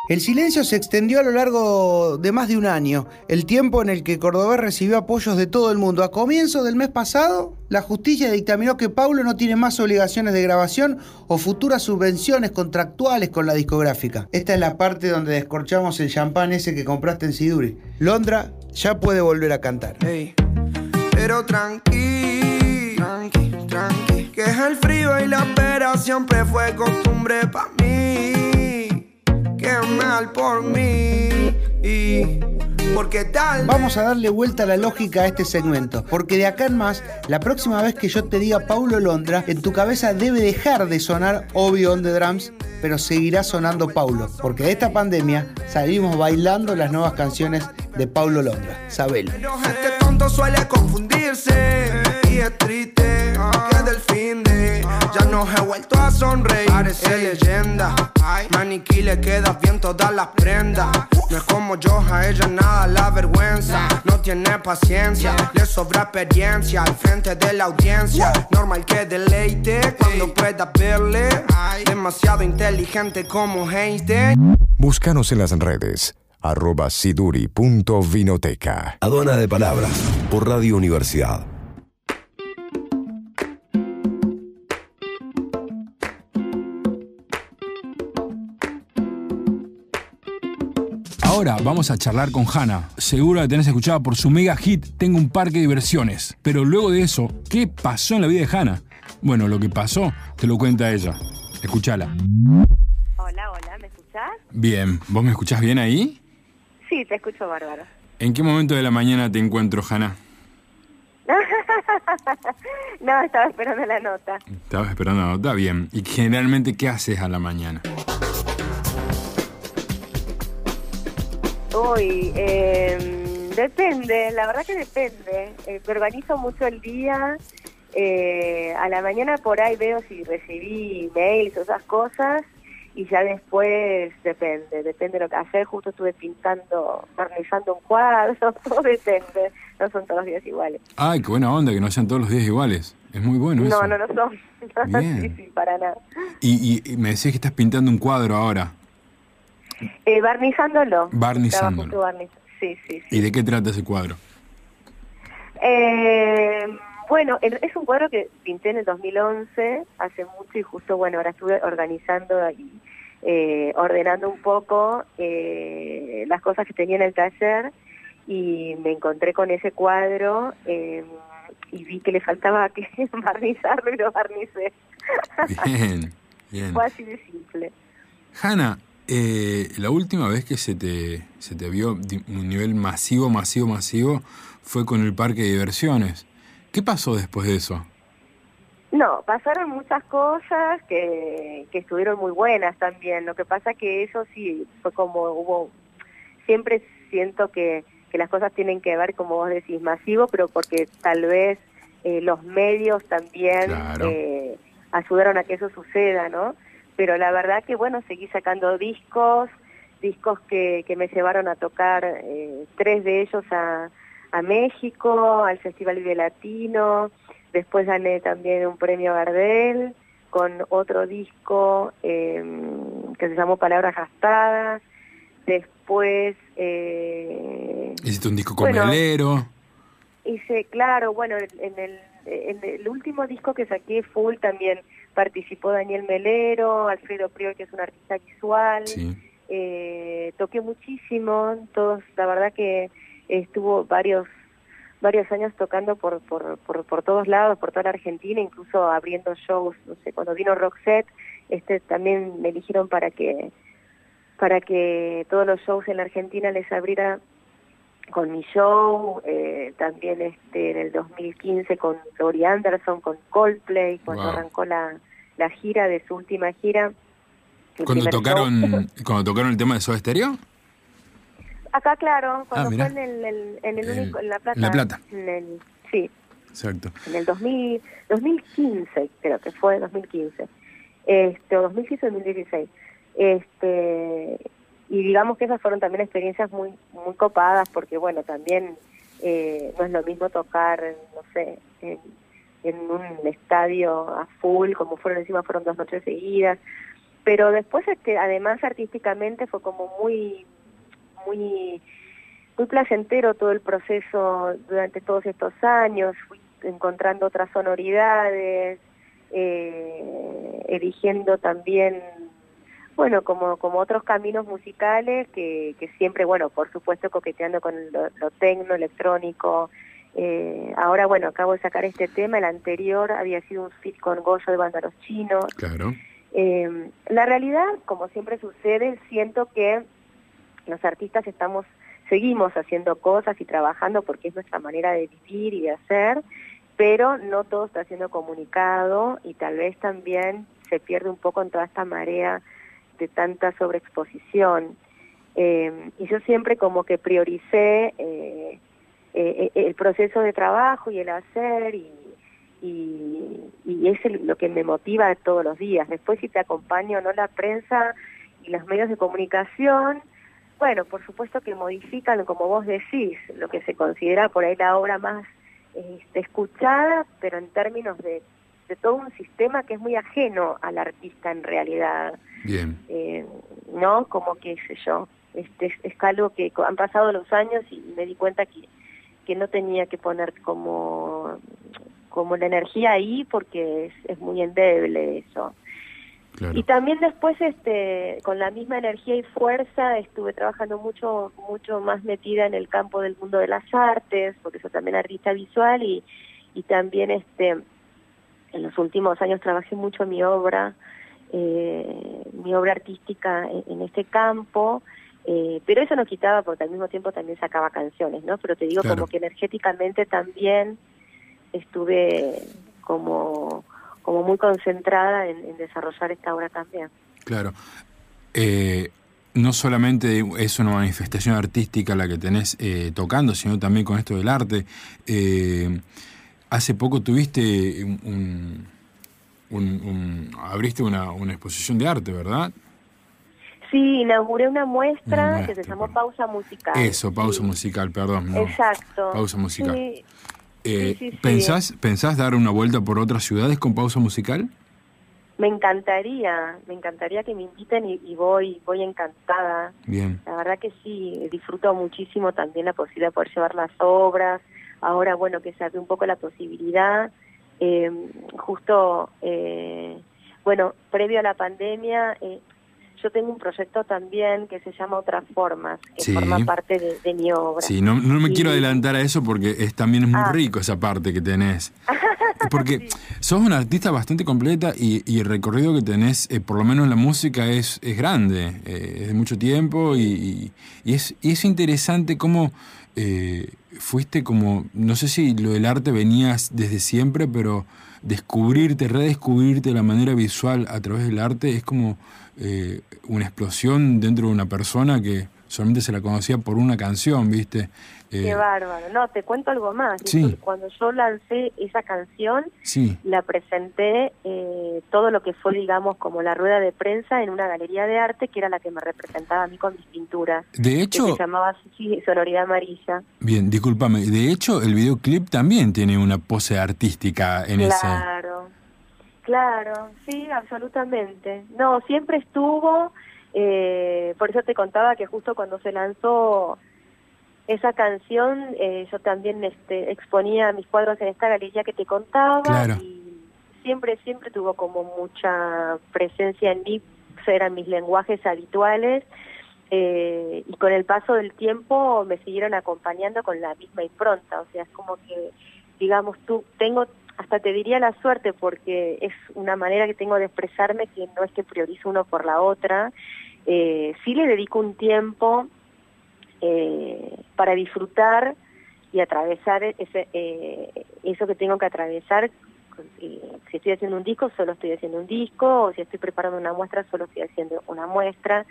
El silencio se extendió a lo largo de más de un año, el tiempo en el que Cordobés recibió apoyos de todo el mundo. A comienzo del mes pasado, la justicia dictaminó que Paulo no tiene más obligaciones de grabación o futuras subvenciones contractuales con la discográfica. Esta es la parte donde descorchamos el champán ese que compraste en Siduri. Londra ya puede volver a cantar. Pero tranqui, tranqui, tranqui, que es el frío y la espera siempre fue costumbre para mí. Qué mal por mí. Y porque tal Vamos a darle vuelta a la lógica a este segmento, porque de acá en más, la próxima vez que yo te diga Paulo Londra, en tu cabeza debe dejar de sonar Obvio on the Drums, pero seguirá sonando Paulo, porque de esta pandemia salimos bailando las nuevas canciones de Paulo Londra. Sabelo. Este tonto suele confundirse y es triste que del fin de ya no he vuelto a sonreír. Parece leyenda, maniquí le queda bien todas las prendas. No es como yo, a ella nada la vergüenza. No tiene paciencia, le sobra experiencia al frente de la audiencia. Normal que deleite cuando pueda verle. Demasiado inteligente como Einstein. Búscanos en las redes arroba siduri.vinoteca. Aduana de Palabras por Radio Universidad. Ahora vamos a charlar con Hanna. Seguro la tenés escuchada por su mega hit Tengo un parque de diversiones. Pero luego de eso, ¿qué pasó en la vida de Hanna? Bueno, lo que pasó te lo cuenta ella. Escúchala. Hola, hola, ¿me escuchás? Bien, ¿vos me escuchás bien ahí? Sí, te escucho bárbaro. ¿En qué momento de la mañana te encuentro, Hanna? no, estaba esperando la nota. Estabas esperando la nota, bien. ¿Y generalmente qué haces a la mañana? Uy, eh, depende, la verdad que depende. Eh, me organizo mucho el día. eh, a la mañana por ahí veo si recibí mails o esas cosas. Y ya después depende, depende de lo que ayer justo estuve pintando, barnizando un cuadro, todo depende, no son todos los días iguales. Ay, qué buena onda que no sean todos los días iguales. Es muy bueno eso. No, no, no son. Bien. sí, sí, para nada. Y, y- y me decías que estás pintando un cuadro ahora. Eh, barnizándolo. Barnizándolo. Barniz- Sí, sí, sí. ¿Y de qué trata ese cuadro? Eh, bueno, es un cuadro que pinté en el 2011, hace mucho, y justo, bueno, ahora estuve organizando y eh, ordenando un poco eh, las cosas que tenía en el taller y me encontré con ese cuadro eh, y vi que le faltaba que barnizarlo y lo barnicé. Bien. Bien. Fue así de simple. Hanna, eh, la última vez que se te, se te vio un nivel masivo, masivo, masivo fue con el parque de diversiones. ¿Qué pasó después de eso? No, pasaron muchas cosas que, que estuvieron muy buenas también. Lo que pasa que eso sí fue como hubo, siempre siento que, que las cosas tienen que ver, como vos decís, masivo, pero porque tal vez eh, los medios también Claro. eh, ayudaron a que eso suceda, ¿no? Pero la verdad que bueno, seguí sacando discos, discos que, que me llevaron a tocar, eh, tres de ellos a, a México, al Festival Vive Latino, después gané también un premio Gardel con otro disco eh, que se llamó Palabras Gastadas, después eh, Hiciste un disco con Bueno. Hice, claro, bueno, en el, en el último disco que saqué full también participó Daniel Melero, Alfredo Prior, que es un artista visual, Sí. eh, toqué muchísimo, todos, la verdad que estuvo varios varios años tocando por, por, por, por todos lados, por toda la Argentina, incluso abriendo shows, no sé, cuando vino Roxette, este también me eligieron para que para que todos los shows en la Argentina les abriera con mi show, eh, también este en el 2015 con Tori Anderson, con Coldplay, cuando Wow. arrancó la, la gira de su última gira. Cuando tocaron, cuando tocaron el tema de Soda Stereo. Acá, claro, cuando Ah, fue en, el, el- en, el único, en La Plata. en La Plata. en el- sí, Exacto. en el 2000, 2015, creo que fue 2015. Este, o 2015 o 2016. Este, y digamos que esas fueron también experiencias muy muy copadas porque, bueno, también eh, no es lo mismo tocar, no sé, en, en un estadio a full, como fueron encima, fueron dos noches seguidas. Pero después, este, además, artísticamente fue como muy muy muy placentero todo el proceso durante todos estos años, fui encontrando otras sonoridades, eh, eligiendo también, bueno, como, como otros caminos musicales que, que siempre, bueno, por supuesto coqueteando con lo, lo tecno, electrónico. Eh, ahora, bueno, acabo de sacar este tema, el anterior había sido un fit con Goyo de Banda Los Chinos. Claro. Eh, la realidad, como siempre sucede, siento que los artistas estamos, seguimos haciendo cosas y trabajando porque es nuestra manera de vivir y de hacer, pero no todo está siendo comunicado y tal vez también se pierde un poco en toda esta marea de tanta sobreexposición. Eh, y yo siempre como que prioricé eh, eh, el proceso de trabajo y el hacer y, y, y es el- lo que me motiva todos los días. Después si te acompaño o no la prensa y los medios de comunicación, bueno, por supuesto que modifican, como vos decís, lo que se considera por ahí la obra más este, escuchada, pero en términos de, de todo un sistema que es muy ajeno al artista en realidad. Bien. Eh, ¿No? Como que, sé yo, este, es, es algo que han pasado los años y me di cuenta que, que no tenía que poner como, como la energía ahí porque es, es muy endeble eso. Claro. Y también después, este, con la misma energía y fuerza, estuve trabajando mucho, mucho más metida en el campo del mundo de las artes, porque soy también artista visual y, y también, este, en los últimos años trabajé mucho mi obra, eh, mi obra artística en, en este campo. Eh, pero eso no quitaba porque al mismo tiempo también sacaba canciones, ¿no? Pero te digo Claro. como que energéticamente también estuve como como muy concentrada en, en desarrollar esta obra también. Claro. Eh, no solamente es una manifestación artística la que tenés eh, tocando, sino también con esto del arte. Eh, hace poco tuviste un, un- un- un- abriste una, una exposición de arte, ¿verdad? Sí, inauguré una muestra, que se llamó Pausa Musical. Eso, pausa Sí, musical, perdón. no. Exacto. Pausa musical. Sí, Eh, sí. ¿pensás, ¿Pensás dar una vuelta por otras ciudades con pausa musical? me encantaría, me encantaría que me inviten y, y voy, voy encantada. Bien. La verdad que sí, disfruto muchísimo también la posibilidad de poder llevar las obras. Ahora, bueno, que se abre un poco la posibilidad. Eh, justo, eh, bueno, previo a la pandemia, eh, yo tengo un proyecto también que se llama Otras Formas, que Sí. forma parte de, de mi obra. Sí, no, no me Y- quiero adelantar a eso porque es, también es muy Ah. rico esa parte que tenés. Porque sos una artista bastante completa y, y el recorrido que tenés, eh, por lo menos en la música, es, es grande, eh, es de mucho tiempo y, y- y es, y es interesante cómo eh, fuiste como, no sé si lo del arte venías desde siempre, pero descubrirte, redescubrirte la manera visual a través del arte es como eh, una explosión dentro de una persona que solamente se la conocía por una canción, ¿viste? Eh, Qué bárbaro. No, te cuento algo más. Sí. Cuando yo lancé esa canción, sí. la presenté eh, todo lo que fue, digamos, como la rueda de prensa en una galería de arte que era la que me representaba a mí con mis pinturas. De que hecho, se llamaba sí, Sonoridad Amarilla. bien, discúlpame, de hecho el videoclip también tiene una pose artística en ese... Claro, claro, sí, absolutamente. No, siempre estuvo, eh, por eso te contaba que justo cuando se lanzó esa canción, eh, yo también este, exponía mis cuadros en esta galería que te contaba Claro. y siempre, siempre tuvo como mucha presencia en mí, eran mis lenguajes habituales. eh, y con el paso del tiempo me siguieron acompañando con la misma impronta, o sea, es como que, digamos, tú, tengo, hasta te diría la suerte, porque es una manera que tengo de expresarme que no es que priorizo uno por la otra, eh, sí le dedico un tiempo eh, para disfrutar y atravesar eh, eso que tengo que atravesar. Si estoy haciendo un disco, solo estoy haciendo un disco, o si estoy preparando una muestra, solo estoy haciendo una muestra.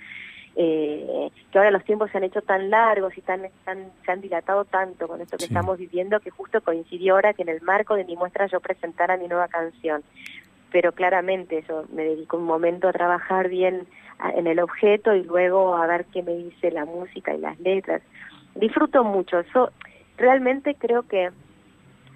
Eh, que ahora los tiempos se han hecho tan largos y tan, tan- se han dilatado tanto con esto que Sí. estamos viviendo que justo coincidió ahora que en el marco de mi muestra yo presentara mi nueva canción. Pero claramente yo me dedico un momento a trabajar bien en el objeto y luego a ver qué me dice la música y las letras. Disfruto mucho. Yo realmente creo que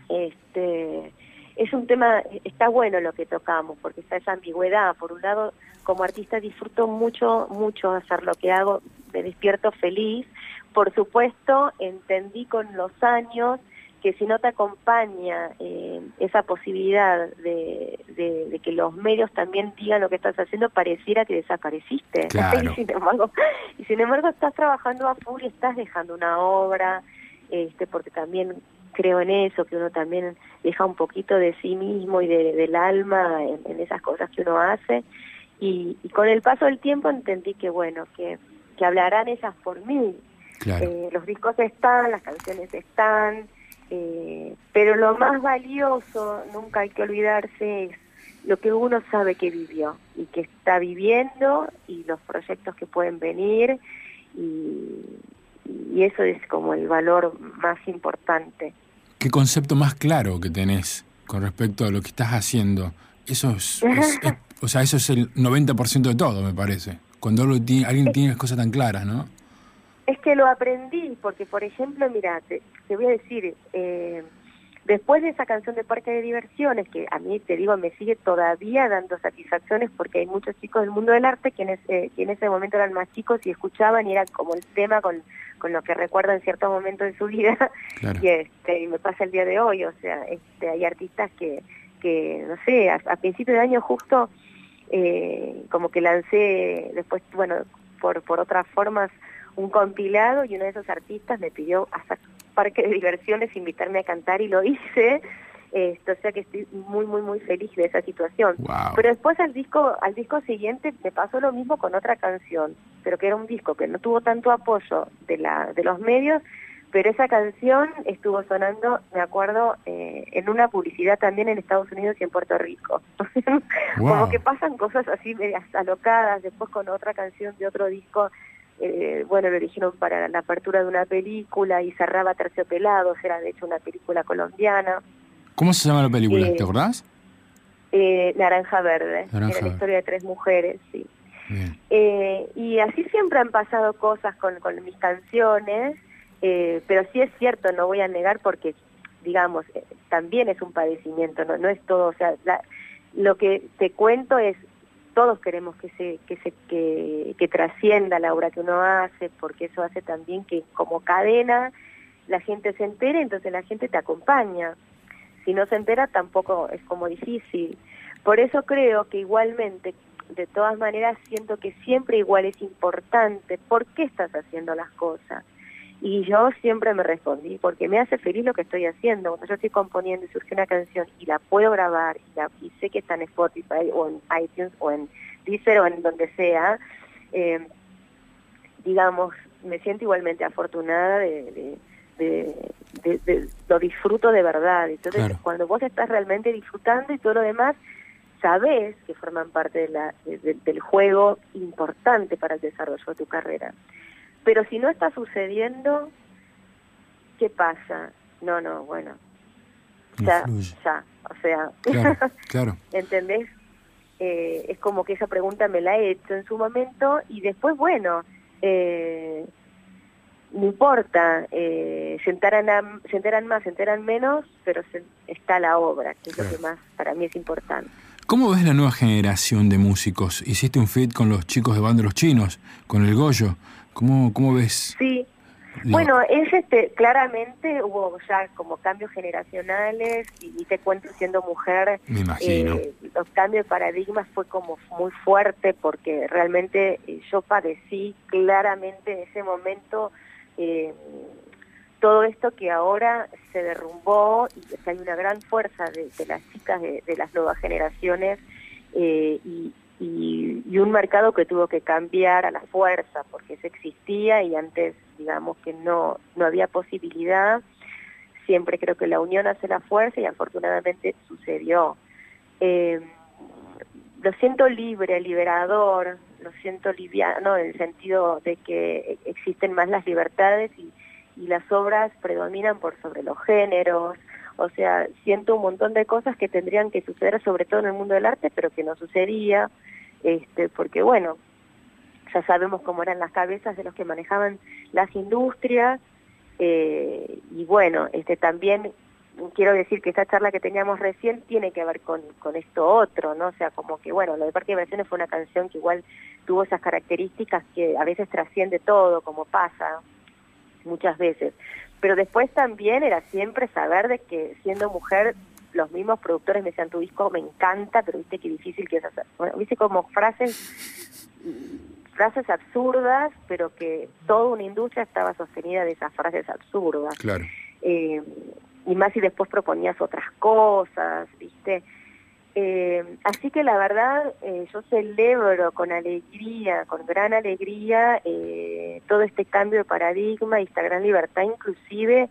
este es un tema, está bueno lo que tocamos, porque está esa ambigüedad. Por un lado, como artista disfruto mucho, mucho hacer lo que hago, me despierto feliz. Por supuesto, entendí con los años que si no te acompaña eh, esa posibilidad de, de- de que los medios también digan lo que estás haciendo, pareciera que desapareciste. Claro. y, sin embargo, y sin embargo estás trabajando a full y estás dejando una obra, este, porque también creo en eso, que uno también deja un poquito de sí mismo y de- del alma en, en esas cosas que uno hace. Y, y con el paso del tiempo entendí que, bueno, que, que hablarán ellas por mí. Claro. Eh, los discos están, las canciones están, eh, pero lo más valioso, nunca hay que olvidarse, es lo que uno sabe que vivió y que está viviendo y los proyectos que pueden venir y, y eso es como el valor más importante. ¿Qué concepto más claro que tenés con respecto a lo que estás haciendo? Eso es, es- es- o sea, eso es el 90% de todo, me parece. Cuando algo ti- alguien tiene las cosas tan claras, ¿no? Es que lo aprendí, porque por ejemplo, mira, te, te voy a decir, eh, después de esa canción de Parque de Diversiones, que a mí te digo, me sigue todavía dando satisfacciones, porque hay muchos chicos del mundo del arte que en ese, que en ese momento eran más chicos y escuchaban y era como el tema con, con lo que recuerdan ciertos momentos de su vida, Claro. y este y me pasa el día de hoy, o sea, este, hay artistas que, que no sé, a, a principio de año justo eh, como que lancé después, bueno, por, por otras formas, un compilado y uno de esos artistas me pidió hasta parque de diversiones invitarme a cantar y lo hice. Esto, o sea que estoy muy, muy, muy feliz de esa situación. Wow. Pero después al disco, al disco siguiente me pasó lo mismo con otra canción, pero que era un disco que no tuvo tanto apoyo de la, de los medios, pero esa canción estuvo sonando, me acuerdo, eh, en una publicidad también en Estados Unidos y en Puerto Rico. Wow. Como que pasan cosas así medias alocadas, después con otra canción de otro disco, eh, bueno, lo eligieron para la apertura de una película y cerraba Terciopelados, era de hecho una película colombiana. ¿Cómo se llama la película? Eh, ¿Te acordás? Eh, Naranja Verde, Naranja era la historia de tres mujeres, sí. Eh, y así siempre han pasado cosas con, con mis canciones, pero sí es cierto, no voy a negar porque, digamos, también es un padecimiento, no, no es todo, o sea, la- lo que te cuento es, todos queremos que se, que se, que, trascienda la obra que uno hace, porque eso hace también que como cadena la gente se entere, entonces la gente te acompaña. Si no se entera tampoco es como difícil. Por eso creo que igualmente de todas maneras siento que siempre igual es importante por qué estás haciendo las cosas. Y yo siempre me respondí, porque me hace feliz lo que estoy haciendo. Cuando yo estoy componiendo y surge una canción y la puedo grabar y, la, y sé que está en Spotify o en iTunes o en Deezer o en donde sea, eh, digamos, me siento igualmente afortunada de, de, de, de, lo disfruto de verdad. Entonces, Claro. cuando vos estás realmente disfrutando y todo lo demás, sabés que forman parte de la, de- de- del juego importante para el desarrollo de tu carrera. Pero si no está sucediendo, ¿qué pasa? No, no, bueno, No ya, ya, o sea, Claro, claro. ¿entendés? Eh, es como que esa pregunta me la he hecho en su momento y después, bueno, eh, no importa, eh, se, enteran a- se enteran más, se enteran menos, pero se- está la obra, que es lo que más para mí es importante. ¿Cómo ves la nueva generación de músicos? Hiciste un feat con los chicos de Banda Los Chinos, con el Goyo. ¿Cómo, cómo ves? Sí, Digo, Bueno, es este, claramente hubo ya como cambios generacionales y, y te cuento siendo mujer, Me imagino. eh, los cambios de paradigmas fue como muy fuerte porque realmente eh, yo padecí claramente en ese momento eh, todo esto que ahora se derrumbó y que hay una gran fuerza de, de las chicas de, de las nuevas generaciones eh, y, y- un mercado que tuvo que cambiar a la fuerza porque eso existía y antes digamos que no, no había posibilidad. Siempre creo que la unión hace la fuerza y afortunadamente sucedió. Eh, lo siento libre, liberador, lo siento liviano en el sentido de que existen más las libertades y las obras predominan por sobre los géneros. O sea, siento un montón de cosas que tendrían que suceder, sobre todo en el mundo del arte, pero que no sucedía, este, porque bueno, ya sabemos cómo eran las cabezas de los que manejaban las industrias, eh, y bueno, este también quiero decir que esta charla que teníamos recién tiene que ver con, con esto otro, ¿no? O sea, como que, bueno, lo de Parque de Diversiones fue una canción que igual tuvo esas características que a veces trasciende todo, como pasa muchas veces. Pero después también era siempre saber de que siendo mujer, los mismos productores me decían, tu disco me encanta, pero viste qué difícil que es hacer. Bueno, viste como frases frases absurdas, pero que toda una industria estaba sostenida de esas frases absurdas. Claro. Eh, y más si después proponías otras cosas, ¿viste? Eh, así que la verdad, eh, yo celebro con alegría, con gran alegría, eh, todo este cambio de paradigma y esta gran libertad, inclusive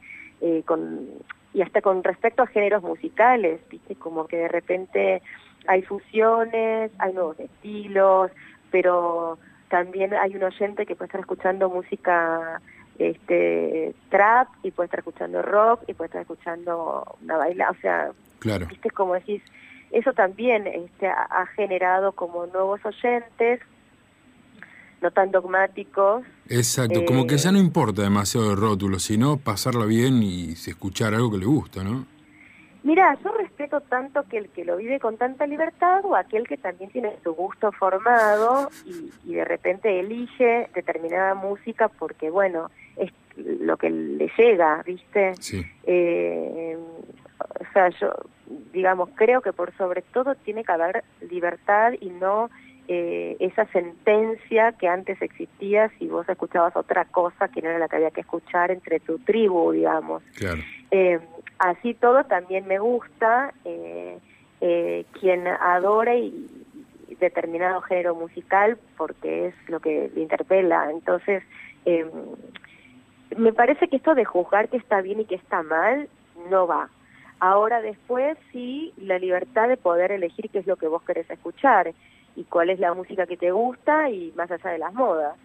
con y hasta con respecto a géneros musicales, ¿viste? Como que de repente hay fusiones, hay nuevos estilos, pero también hay un oyente que puede estar escuchando música este trap y puede estar escuchando rock y puede estar escuchando una baila, o sea, Claro. viste como decís, eso también este, ha, generado como nuevos oyentes, no tan dogmáticos. Exacto, como que Eh, ya no importa demasiado el rótulo, sino pasarla bien y escuchar algo que le gusta, ¿no? Mira, yo respeto tanto que el que lo vive con tanta libertad o aquel que también tiene su gusto formado y, y de repente elige determinada música porque, bueno, es lo que le llega, ¿viste? Sí. Eh, o sea, yo, digamos, creo que por sobre todo tiene que haber libertad y no eh, esa sentencia que antes existía si vos escuchabas otra cosa que no era la que había que escuchar entre tu tribu, digamos. Claro. Eh, así todo también me gusta eh, quien adora y, determinado género musical porque es lo que le interpela. Entonces, me parece que esto de juzgar que está bien y que está mal no va. Ahora después sí, la libertad de poder elegir qué es lo que vos querés escuchar y cuál es la música que te gusta y más allá de las modas.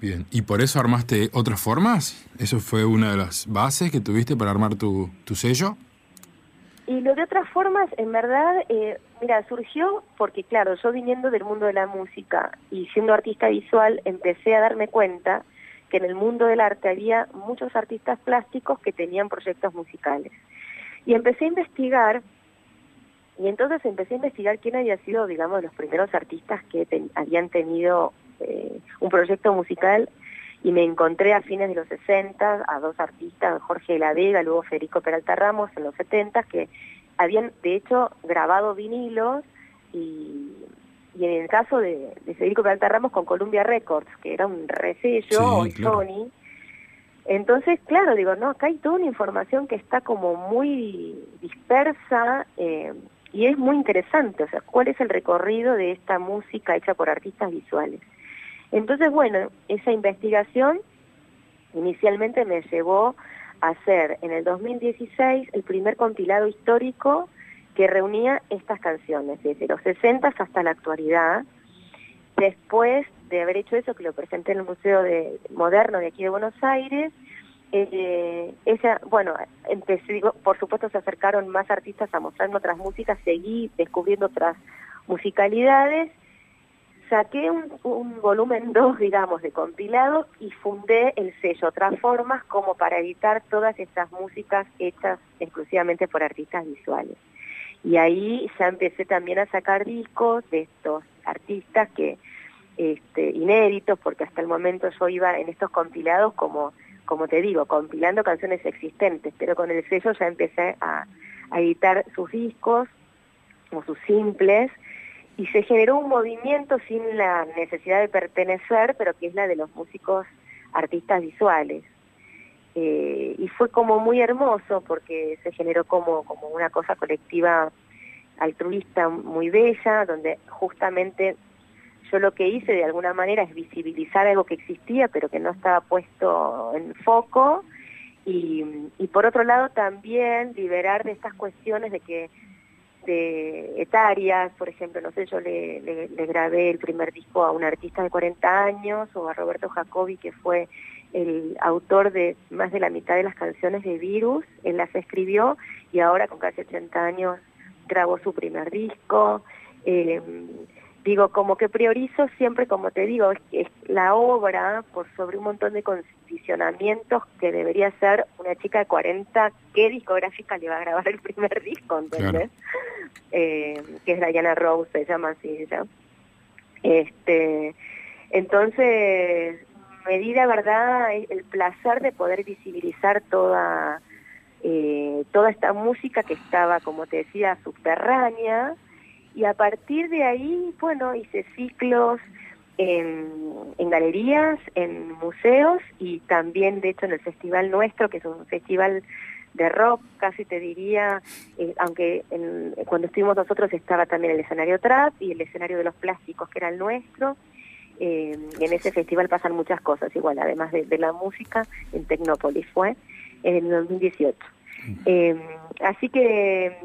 Bien. ¿Y por eso armaste otras formas? ¿Eso fue una de las bases que tuviste para armar tu, tu sello? Y lo de otras formas, en verdad, eh, mira, surgió porque, claro, yo viniendo del mundo de la música y siendo artista visual, empecé a darme cuenta que en el mundo del arte había muchos artistas plásticos que tenían proyectos musicales. Y empecé a investigar, y entonces empecé a investigar quién había sido, digamos, los primeros artistas que ten- habían tenido eh, un proyecto musical y me encontré a fines de los 60 a dos artistas, Jorge de la Vega, luego Federico Peralta Ramos en los 70 que habían de hecho grabado vinilos y, y en el caso de, de Federico Peralta Ramos con Columbia Records, que era un resello, Sí, claro. Sony. Entonces, claro, digo, no, acá hay toda una información que está como muy dispersa eh, y es muy interesante, o sea, cuál es el recorrido de esta música hecha por artistas visuales. Entonces, bueno, esa investigación inicialmente me llevó a hacer en el 2016 el primer compilado histórico que reunía estas canciones, desde los 60 hasta la actualidad. Después de haber hecho eso, que lo presenté en el Museo de, Moderno de aquí de Buenos Aires, eh, bueno, empecé, digo, por supuesto se acercaron más artistas a mostrarme otras músicas, seguí descubriendo otras musicalidades, saqué un, un volumen 2, digamos, de compilado y fundé el sello Otras Formas como para editar todas estas músicas hechas exclusivamente por artistas visuales. Y ahí ya empecé también a sacar discos de estos artistas que este, inéditos, porque hasta el momento yo iba en estos compilados como, como te digo, compilando canciones existentes, pero con el sello ya empecé a, editar sus discos o sus simples y se generó un movimiento sin la necesidad de pertenecer, pero que es la de los músicos artistas visuales. Eh, y fue como muy hermoso porque se generó como, como una cosa colectiva altruista muy bella, donde justamente yo lo que hice de alguna manera es visibilizar algo que existía pero que no estaba puesto en foco y, por otro lado también liberar de estas cuestiones de que de etarias, por ejemplo, no sé, yo le grabé el primer disco a un artista de 40 años o a Roberto Jacobi que fue el autor de más de la mitad de las canciones de Virus, él las escribió y ahora con casi 80 años grabó su primer disco. Eh, digo, como que priorizo siempre, como te digo, es, es la obra por sobre un montón de condicionamientos que debería ser una chica de 40, ¿qué discográfica le va a grabar el primer disco? ¿Entendés? Eh, que es Diana Rose, se llama así ella. Este, entonces, me di la verdad el, el placer de poder visibilizar toda, eh, toda esta música que estaba, como te decía, subterránea, y a partir de ahí, bueno, hice ciclos en, en galerías, en museos y también, de hecho, en el festival nuestro, que es un festival de rock, casi te diría, eh, aunque en- cuando estuvimos nosotros estaba también el escenario trap y el escenario de los plásticos, que era el nuestro. Eh, y en ese festival pasan muchas cosas, igual, además de, de la música, en Tecnópolis fue en el 2018. Eh, así que,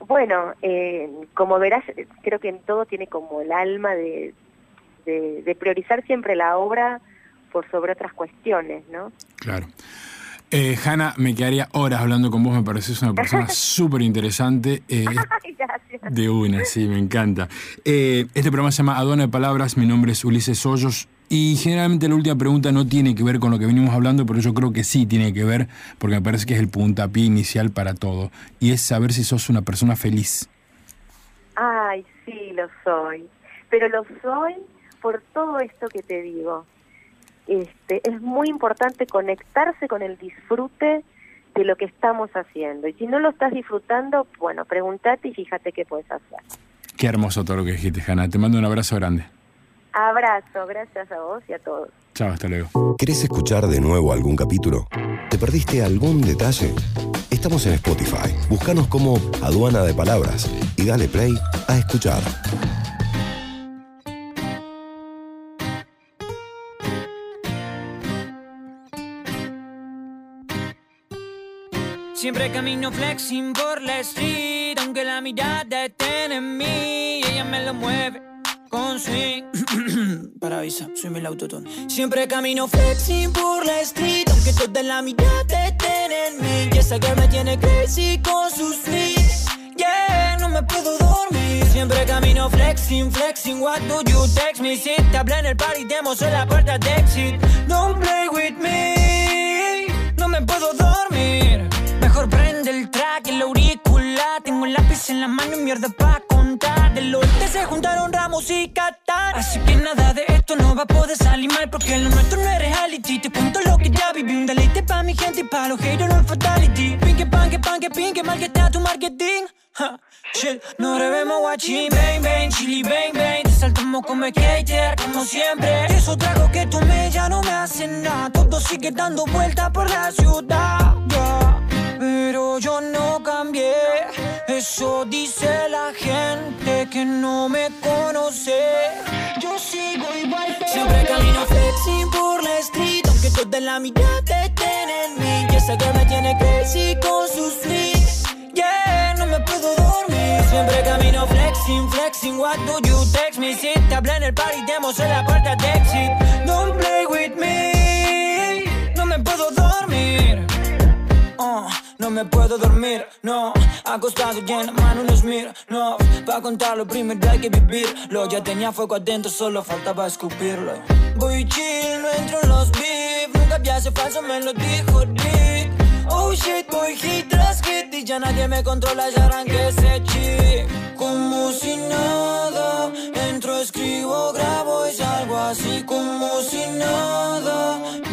bueno, eh, como verás, creo que en todo tiene como el alma de, de, de priorizar siempre la obra por sobre otras cuestiones, ¿no? Claro. Eh, Hanna, me quedaría horas hablando con vos, me pareces una persona súper interesante. eh, de una, sí, me encanta. Eh, este programa se llama Aduana de Palabras, mi nombre es Ulises Hoyos y generalmente la última pregunta no tiene que ver con lo que venimos hablando, pero yo creo que sí tiene que ver porque me parece que es el puntapié inicial para todo y es saber si sos una persona feliz. Ay, sí, lo soy. Pero lo soy por todo esto que te digo. Este, es muy importante conectarse con el disfrute de lo que estamos haciendo. Y si no lo estás disfrutando, bueno, pregúntate y fíjate qué puedes hacer. Qué hermoso todo lo que dijiste, Hanna. Te mando un abrazo grande. Abrazo, gracias a vos y a todos. Chao, hasta luego. ¿Querés escuchar de nuevo algún capítulo? ¿Te perdiste algún detalle? Estamos en Spotify. Búscanos como Aduana de Palabras y dale play a escuchar. Siempre camino flexing por la street, aunque la mirada esté en mí, ella me lo mueve con swing. Para avisa, soy el autotune. Siempre camino flexing por la street, aunque toda la mirada estén en mí, y esa girl me tiene crazy con sus tweets. Yeah, no me puedo dormir. Siempre camino flexing, flexing. What do you text me? Si te hablé en el party, te mostré la puerta de exit. Don't play with me. No me puedo dormir. Mejor prende el track, el auricular. Tengo el lápiz en la mano y mierda pa' Del oeste se juntaron Ramos y Qatar. Así que nada de esto no va a poder salir mal. Porque lo nuestro no es reality. Te cuento lo que ya viví. Un deleite pa' mi gente y pa' los haters no fatality. Pinque, panque, panque, pinque, mal que está tu marketing. Ha, shit, no debemos watching. Bang, bang, chili, bang, bang. saltamos como skater, como siempre. Eso trago que tomé ya no me hace nada. Todo sigue dando vuelta por la ciudad. Pero yo no cambié. Eso dice la gente que no me conoce. Yo sigo igual. Siempre camino flexing por la street. Aunque toda la mirada estén en mí. Y esa que me tiene crazy con sus fleets. Yeah, no me puedo dormir. Siempre camino flexing, flexing. What do you text me? Si te hablé en el party, demos en la puerta de exit. Don't play with me. No me puedo dormir. Oh, no me puedo dormir, no. Acostado y en la mano un no. Pa' contarlo primero hay que vivirlo. Ya tenía fuego adentro, solo faltaba escupirlo. Voy chill, no entro en los beef. Nunca hace falso, me lo dijo Dick. Oh shit, voy hit tras hit Y ya nadie me controla, ya arranqué ese chip Como si nada Entro, escribo, grabo y salgo así como si nada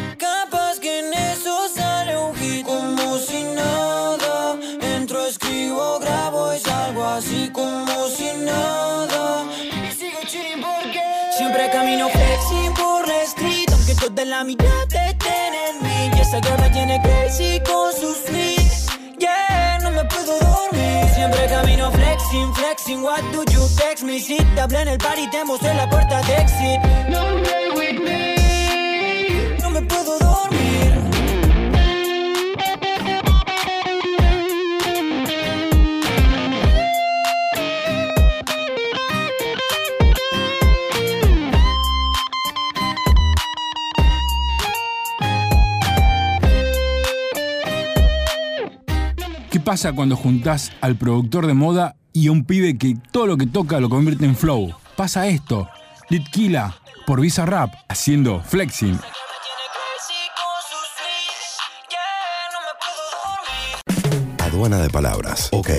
toda la mirada estén en mí. Y esa me tiene crazy con sus fleets. Yeah, no me puedo dormir. Siempre camino flexing, flexing. What do you text me? Si te hablé en el party, te mostré la puerta de exit. No play with me. No me puedo dormir. Pasa cuando juntás al productor de moda y a un pibe que todo lo que toca lo convierte en flow? Pasa esto. Litkila por Visa Rap haciendo flexing. Aduana de palabras. Ok.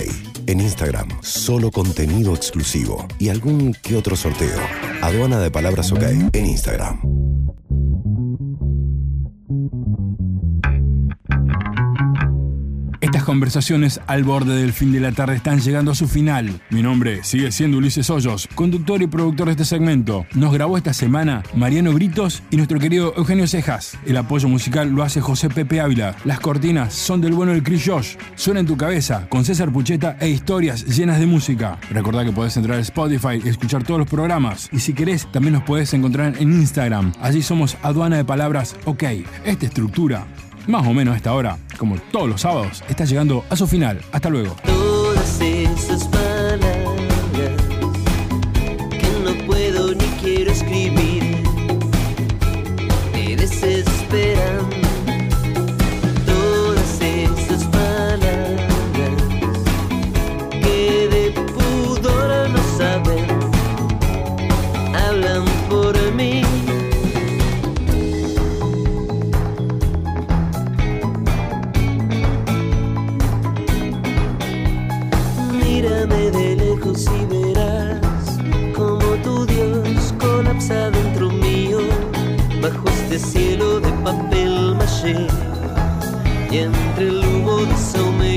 En Instagram, solo contenido exclusivo y algún que otro sorteo. Aduana de palabras OK en Instagram. Conversaciones al borde del fin de la tarde están llegando a su final. Mi nombre sigue siendo Ulises Hoyos, conductor y productor de este segmento. Nos grabó esta semana Mariano Britos y nuestro querido Eugenio Cejas. El apoyo musical lo hace José Pepe Ávila. Las cortinas son del bueno del Chris Josh. Suena en tu cabeza con César Pucheta e historias llenas de música. Recordá que podés entrar a Spotify y escuchar todos los programas. Y si querés, también nos podés encontrar en Instagram. Allí somos Aduana de Palabras OK. Esta estructura más o menos a esta hora, como todos los sábados, está llegando a su final. Hasta luego.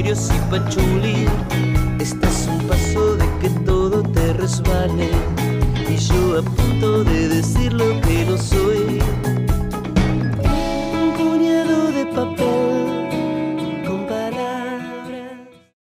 you si patchouli.